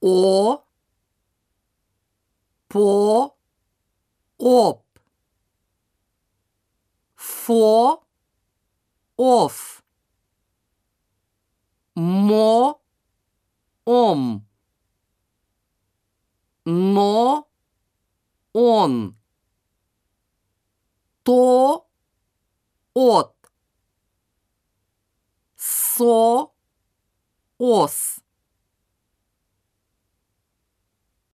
о, по, оп, фо, оф, мо, ом, но, он, то, от, со, ос.